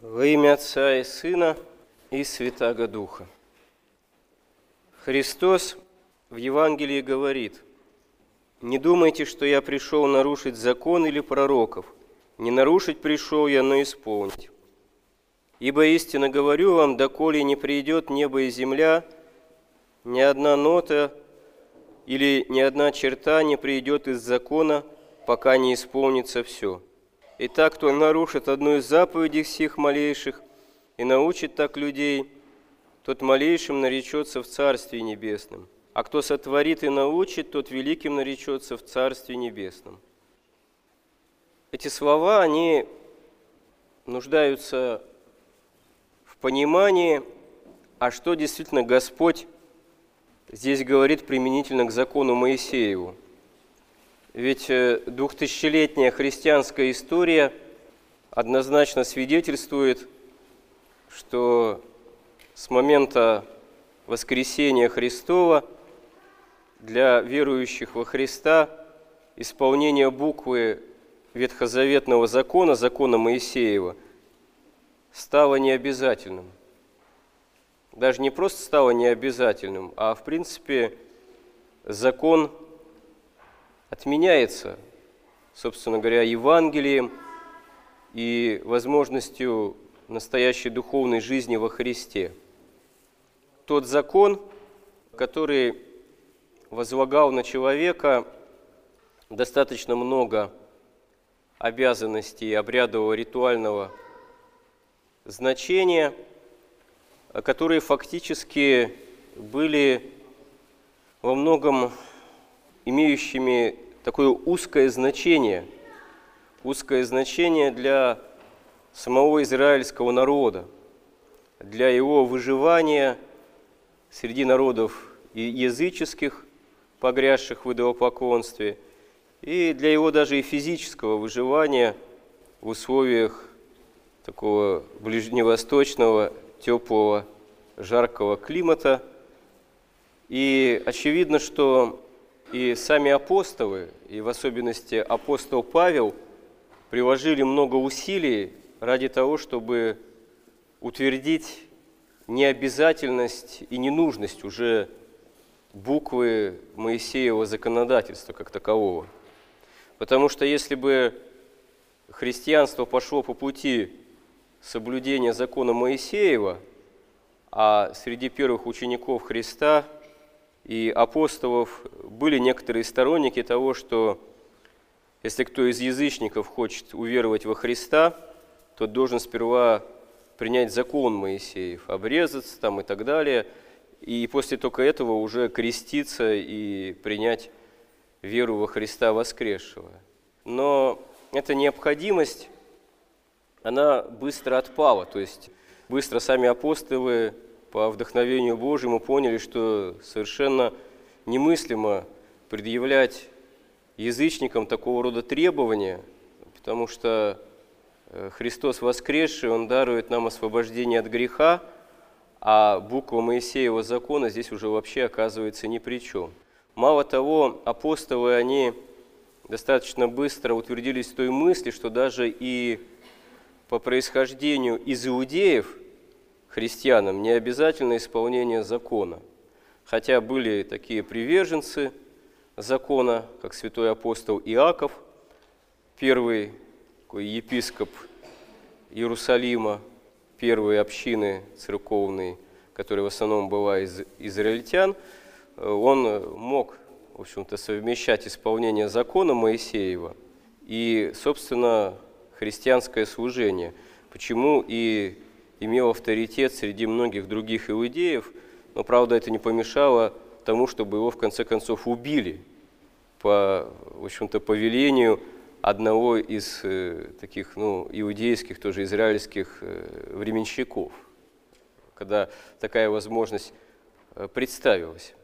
Во имя Отца и Сына и Святаго Духа. Христос в Евангелии говорит, «Не думайте, что я пришел нарушить закон или пророков. Не нарушить пришел я, но исполнить. Ибо истинно говорю вам, доколе не придет небо и земля, ни одна нота или ни одна черта не придет из закона, пока не исполнится все». Итак, кто нарушит одну из заповедей всех малейших и научит так людей, тот малейшим наречется в Царстве Небесном. А кто сотворит и научит, тот великим наречется в Царстве Небесном. Эти слова, они нуждаются в понимании, а что действительно Господь здесь говорит применительно к закону Моисееву – ведь э, двухтысячелетняя христианская история однозначно свидетельствует, что с момента воскресения Христова для верующих во Христа исполнение буквы ветхозаветного закона, закона Моисеева, стало необязательным. Даже не просто стало необязательным, а в принципе закон – отменяется, собственно говоря, Евангелием и возможностью настоящей духовной жизни во Христе. Тот закон, который возлагал на человека достаточно много обязанностей обрядового ритуального значения, которые фактически были во многом имеющими такое узкое значение, узкое значение для самого израильского народа, для его выживания среди народов и языческих, погрязших в идолопоклонстве, и для его даже и физического выживания в условиях такого ближневосточного, теплого, жаркого климата. И очевидно, что и сами апостолы, и в особенности апостол Павел, приложили много усилий ради того, чтобы утвердить необязательность и ненужность уже буквы Моисеева законодательства как такового. Потому что если бы христианство пошло по пути соблюдения закона Моисеева, а среди первых учеников Христа – и апостолов были некоторые сторонники того, что если кто из язычников хочет уверовать во Христа, то должен сперва принять закон Моисеев, обрезаться там и так далее, и после только этого уже креститься и принять веру во Христа воскресшего. Но эта необходимость, она быстро отпала, то есть быстро сами апостолы по вдохновению Божьему поняли, что совершенно немыслимо предъявлять язычникам такого рода требования, потому что э, Христос воскресший, Он дарует нам освобождение от греха, а буква Моисеева закона здесь уже вообще оказывается ни при чем. Мало того, апостолы, они достаточно быстро утвердились в той мысли, что даже и по происхождению из иудеев – христианам не обязательно исполнение закона. Хотя были такие приверженцы закона, как святой апостол Иаков, первый такой епископ Иерусалима, первой общины церковной, которая в основном была из израильтян, он мог, в общем-то, совмещать исполнение закона Моисеева и, собственно, христианское служение. Почему и имел авторитет среди многих других иудеев, но, правда, это не помешало тому, чтобы его в конце концов убили по, в общем-то, повелению одного из э, таких, ну, иудейских, тоже израильских э, временщиков, когда такая возможность э, представилась.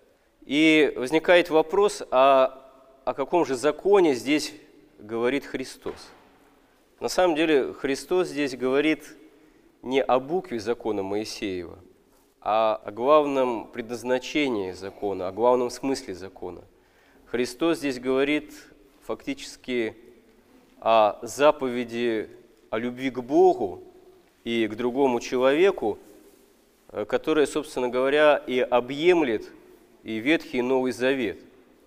И возникает вопрос, а о каком же законе здесь говорит Христос? На самом деле Христос здесь говорит не о букве закона Моисеева, а о главном предназначении закона, о главном смысле закона. Христос здесь говорит фактически о заповеди о любви к Богу и к другому человеку, э, которая, собственно говоря, и объемлет и Ветхий и Новый Завет,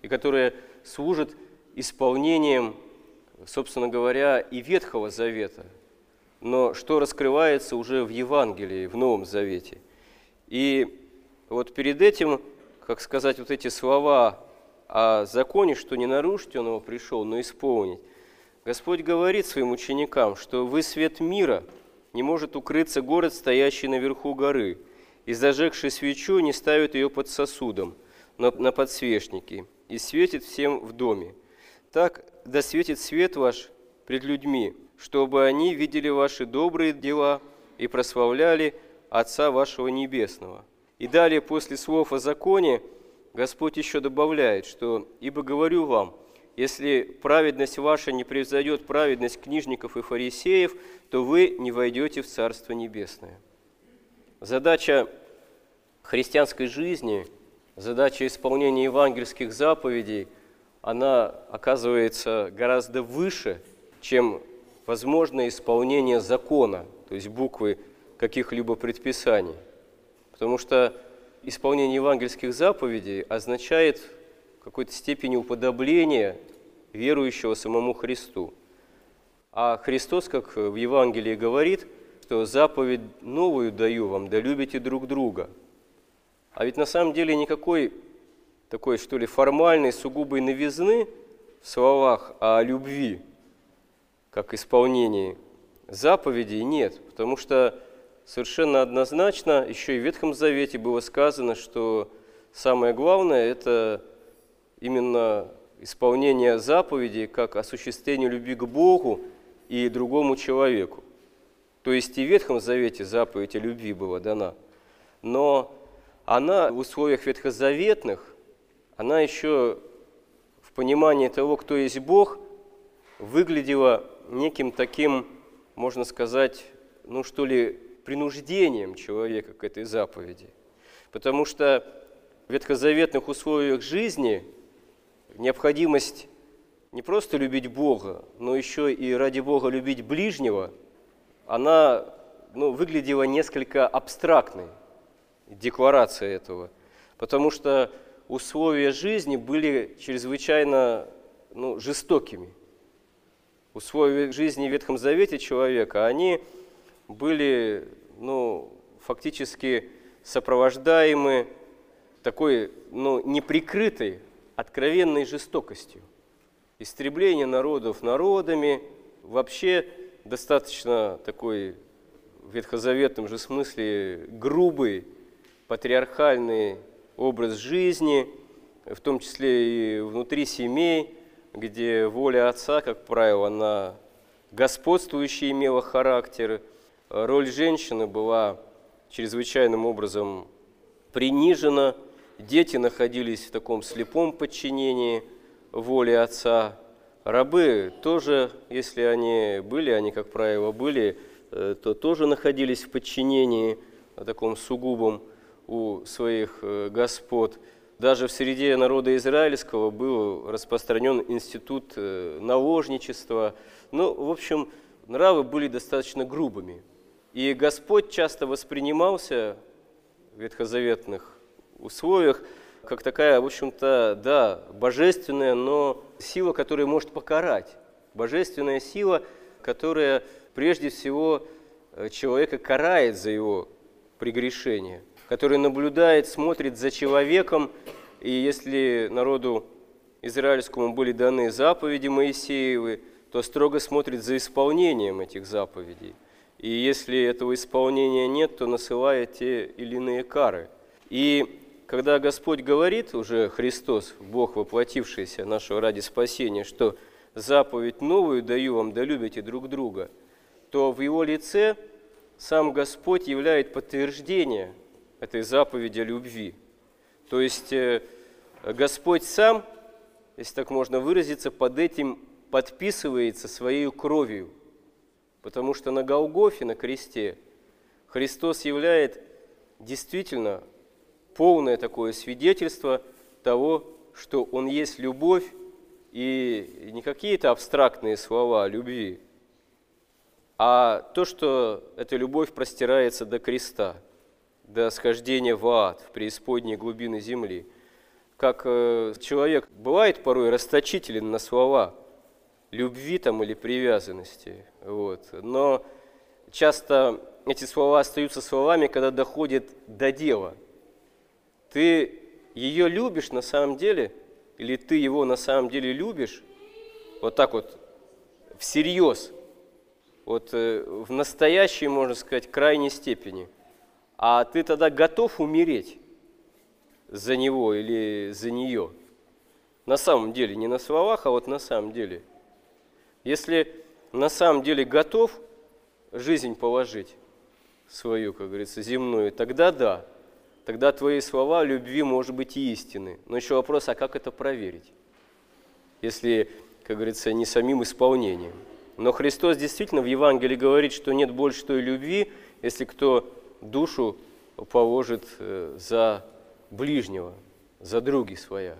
и которая служит исполнением, собственно говоря, и Ветхого Завета, но что раскрывается уже в Евангелии, в Новом Завете. И вот перед этим, как сказать, вот эти слова о законе, что не нарушить он его пришел, но исполнить, Господь говорит своим ученикам, что вы свет мира, не может укрыться город, стоящий наверху горы, и зажегший свечу не ставит ее под сосудом, но на подсвечнике, и светит всем в доме. Так да светит свет ваш пред людьми, чтобы они видели ваши добрые дела и прославляли Отца вашего Небесного. И далее, после слов о законе, Господь еще добавляет, что «Ибо говорю вам, если праведность ваша не превзойдет праведность книжников и фарисеев, то вы не войдете в Царство Небесное». Задача христианской жизни, задача исполнения евангельских заповедей, она оказывается гораздо выше, чем возможное исполнение закона, то есть буквы каких-либо предписаний. Потому что исполнение евангельских заповедей означает в какой-то степени уподобление верующего самому Христу. А Христос, как в Евангелии говорит, что заповедь новую даю вам, да любите друг друга. А ведь на самом деле никакой такой, что ли, формальной, сугубой новизны в словах о любви как исполнении заповедей нет, потому что совершенно однозначно еще и в Ветхом Завете было сказано, что самое главное – это именно исполнение заповедей как осуществление любви к Богу и другому человеку. То есть и в Ветхом Завете заповедь о любви была дана, но она в условиях ветхозаветных, она еще в понимании того, кто есть Бог, выглядела неким таким, можно сказать, ну что ли, принуждением человека к этой заповеди. Потому что в ветхозаветных условиях жизни необходимость не просто любить Бога, но еще и ради Бога любить ближнего, она ну, выглядела несколько абстрактной, декларация этого. Потому что условия жизни были чрезвычайно ну, жестокими условия жизни в Ветхом Завете человека, они были ну, фактически сопровождаемы такой ну, неприкрытой, откровенной жестокостью. Истребление народов народами, вообще достаточно такой в ветхозаветном же смысле грубый, патриархальный образ жизни, в том числе и внутри семей – где воля отца, как правило, она господствующий имела характер. Роль женщины была чрезвычайным образом принижена. Дети находились в таком слепом подчинении воле отца. Рабы тоже, если они были, они, как правило, были, э, то тоже находились в подчинении таком сугубом у своих э, господ. Даже в среде народа израильского был распространен институт э, наложничества. Ну, в общем, нравы были достаточно грубыми. И Господь часто воспринимался в ветхозаветных условиях как такая, в общем-то, да, божественная, но сила, которая может покарать. Божественная сила, которая прежде всего э, человека карает за его прегрешение который наблюдает, смотрит за человеком, и если народу израильскому были даны заповеди Моисеевы, то строго смотрит за исполнением этих заповедей. И если этого исполнения нет, то насылает те или иные кары. И когда Господь говорит, уже Христос, Бог воплотившийся нашего ради спасения, что заповедь новую даю вам, да любите друг друга, то в Его лице сам Господь являет подтверждение этой заповеди любви. То есть э, Господь сам, если так можно выразиться, под этим подписывается своей кровью, потому что на Голгофе, на кресте, Христос являет действительно полное такое свидетельство того, что Он есть любовь, и не какие-то абстрактные слова любви, а то, что эта любовь простирается до креста, до схождения в ад, в преисподние глубины земли. Как э, человек бывает порой расточителен на слова любви там или привязанности, вот. но часто эти слова остаются словами, когда доходит до дела. Ты ее любишь на самом деле, или ты его на самом деле любишь, вот так вот, всерьез, вот э, в настоящей, можно сказать, крайней степени, а ты тогда готов умереть за него или за нее. На самом деле, не на словах, а вот на самом деле. Если на самом деле готов жизнь положить свою, как говорится, земную, тогда да, тогда твои слова любви, может быть, и истины. Но еще вопрос, а как это проверить? Если, как говорится, не самим исполнением. Но Христос действительно в Евангелии говорит, что нет больше той любви, если кто душу положит э, за ближнего, за други своя.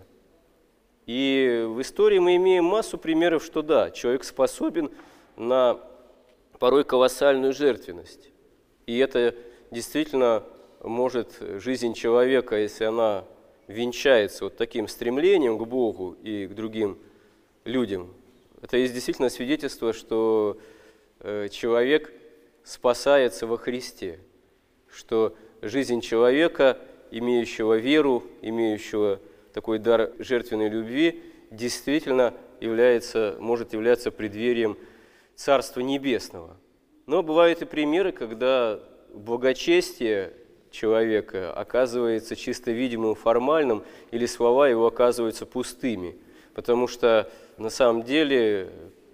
И в истории мы имеем массу примеров, что да, человек способен на порой колоссальную жертвенность. И это действительно может жизнь человека, если она венчается вот таким стремлением к Богу и к другим людям, это есть действительно свидетельство, что э, человек спасается во Христе, что жизнь человека, имеющего веру, имеющего такой дар жертвенной любви, действительно является, может являться преддверием Царства Небесного. Но бывают и примеры, когда благочестие человека оказывается чисто видимым, формальным, или слова его оказываются пустыми, потому что на самом деле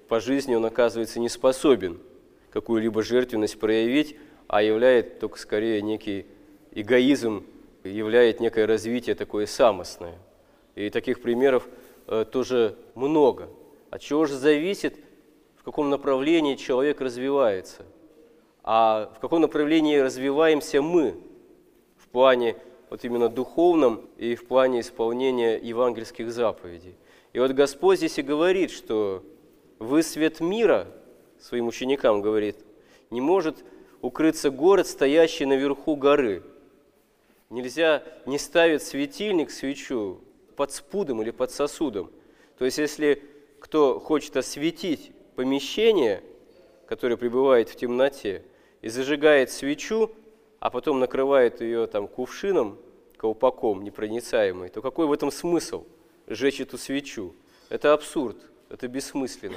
по жизни он оказывается не способен какую-либо жертвенность проявить, а являет только скорее некий эгоизм, являет некое развитие такое самостное. И таких примеров э, тоже много. От чего же зависит, в каком направлении человек развивается? А в каком направлении развиваемся мы в плане вот именно духовном и в плане исполнения евангельских заповедей? И вот Господь здесь и говорит, что вы свет мира, своим ученикам говорит, не может укрыться город, стоящий наверху горы. Нельзя не ставить светильник, свечу под спудом или под сосудом. То есть, если кто хочет осветить помещение, которое пребывает в темноте, и зажигает свечу, а потом накрывает ее там кувшином, колпаком непроницаемый, то какой в этом смысл сжечь эту свечу? Это абсурд, это бессмысленно.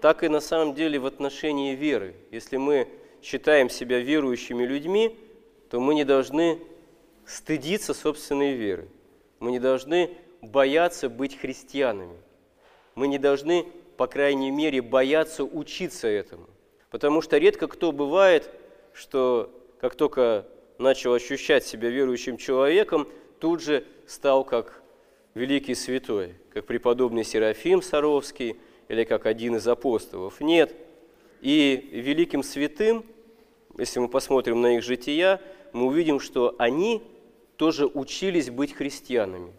Так и на самом деле в отношении веры. Если мы считаем себя верующими людьми, то мы не должны стыдиться собственной веры. Мы не должны бояться быть христианами. Мы не должны, по крайней мере, бояться учиться этому. Потому что редко кто бывает, что как только начал ощущать себя верующим человеком, тут же стал как великий святой, как преподобный Серафим Саровский или как один из апостолов. Нет. И великим святым, если мы посмотрим на их жития, мы увидим, что они тоже учились быть христианами.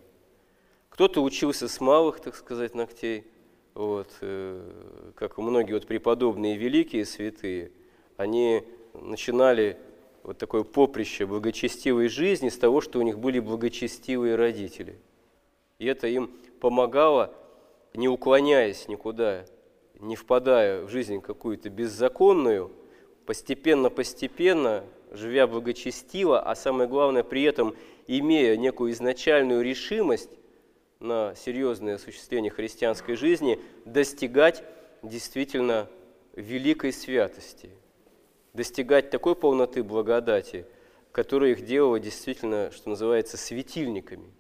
Кто-то учился с малых, так сказать, ногтей, вот, э, как многие вот преподобные великие святые, они начинали вот такое поприще благочестивой жизни с того, что у них были благочестивые родители. И это им помогало, не уклоняясь никуда, не впадая в жизнь какую-то беззаконную, постепенно-постепенно, живя благочестиво, а самое главное, при этом имея некую изначальную решимость на серьезное осуществление христианской жизни, достигать действительно великой святости, достигать такой полноты благодати, которая их делала действительно, что называется, светильниками,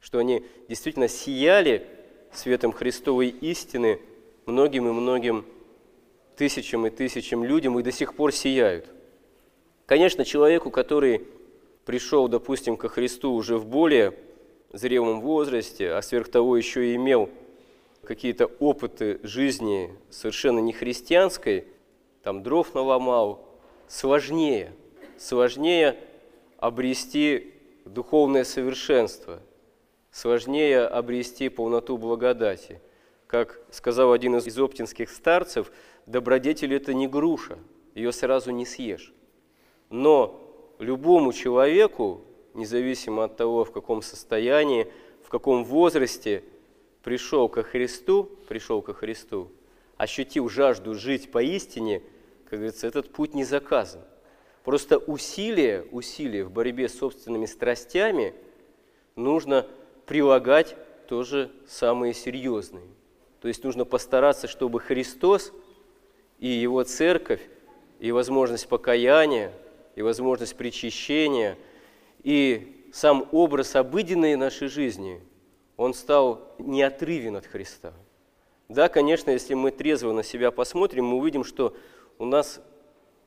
что они действительно сияли светом Христовой истины многим и многим тысячам и тысячам людям и до сих пор сияют. Конечно, человеку, который пришел, допустим, ко Христу уже в более зрелом возрасте, а сверх того еще и имел какие-то опыты жизни совершенно не христианской, там дров наломал, сложнее, сложнее обрести духовное совершенство, сложнее обрести полноту благодати. Как сказал один из оптинских старцев, добродетель – это не груша, ее сразу не съешь. Но любому человеку, независимо от того, в каком состоянии, в каком возрасте, пришел ко Христу, пришел ко Христу, ощутил жажду жить поистине, как говорится, этот путь не заказан. Просто усилия, усилия в борьбе с собственными страстями нужно прилагать тоже самые серьезные. То есть нужно постараться, чтобы Христос и Его Церковь, и возможность покаяния, и возможность причащения, и сам образ обыденной нашей жизни, он стал неотрывен от Христа. Да, конечно, если мы трезво на себя посмотрим, мы увидим, что у нас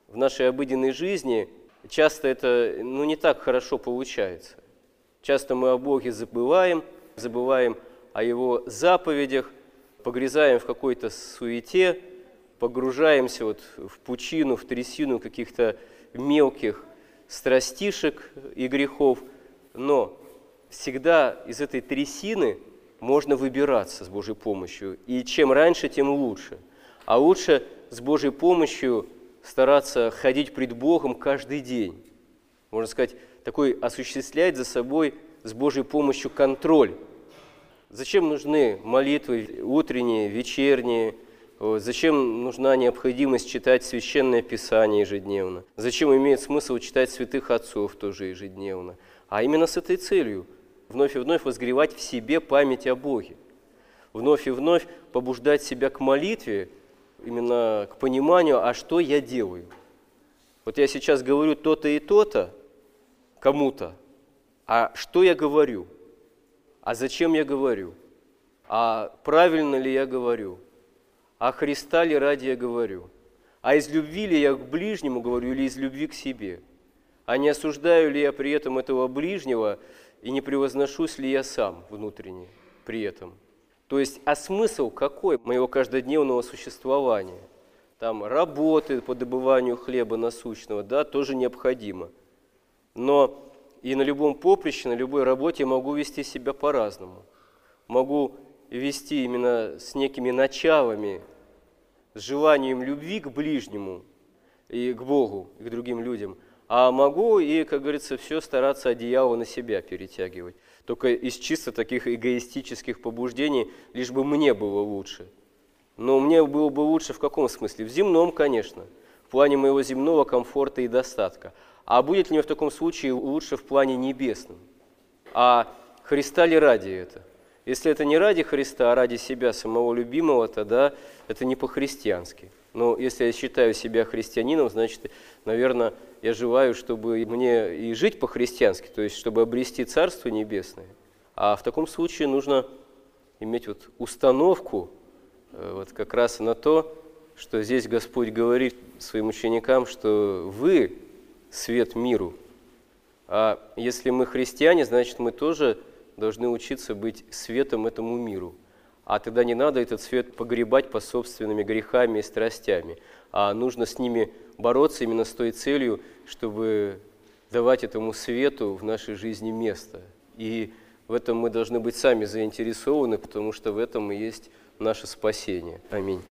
в нашей обыденной жизни часто это ну, не так хорошо получается. Часто мы о Боге забываем, забываем о Его заповедях, погрязаем в какой-то суете, погружаемся вот в пучину, в трясину каких-то мелких страстишек и грехов, но всегда из этой трясины можно выбираться с Божьей помощью. И чем раньше, тем лучше. А лучше с Божьей помощью стараться ходить пред Богом каждый день. Можно сказать, такой осуществлять за собой с Божьей помощью контроль. Зачем нужны молитвы утренние, вечерние, Зачем нужна необходимость читать священное писание ежедневно? Зачем имеет смысл читать святых отцов тоже ежедневно? А именно с этой целью вновь и вновь возгревать в себе память о Боге. Вновь и вновь побуждать себя к молитве, именно к пониманию, а что я делаю. Вот я сейчас говорю то-то и то-то кому-то, а что я говорю? А зачем я говорю? А правильно ли я говорю? А Христа ли ради я говорю? А из любви ли я к ближнему говорю или из любви к себе? А не осуждаю ли я при этом этого ближнего и не превозношусь ли я сам внутренне при этом? То есть, а смысл какой моего каждодневного существования? Там работы по добыванию хлеба насущного, да, тоже необходимо. Но и на любом поприще, на любой работе могу вести себя по-разному. Могу вести именно с некими началами с желанием любви к ближнему и к Богу, и к другим людям, а могу и, как говорится, все стараться одеяло на себя перетягивать. Только из чисто таких эгоистических побуждений, лишь бы мне было лучше. Но мне было бы лучше в каком смысле? В земном, конечно, в плане моего земного комфорта и достатка. А будет ли мне в таком случае лучше в плане небесном? А Христа ли ради это? Если это не ради Христа, а ради себя, самого любимого, тогда это не по-христиански. Но если я считаю себя христианином, значит, наверное, я желаю, чтобы мне и жить по-христиански, то есть чтобы обрести Царство Небесное. А в таком случае нужно иметь вот установку э, вот как раз на то, что здесь Господь говорит своим ученикам, что вы свет миру. А если мы христиане, значит, мы тоже должны учиться быть светом этому миру. А тогда не надо этот свет погребать по собственными грехами и страстями, а нужно с ними бороться именно с той целью, чтобы давать этому свету в нашей жизни место. И в этом мы должны быть сами заинтересованы, потому что в этом и есть наше спасение. Аминь.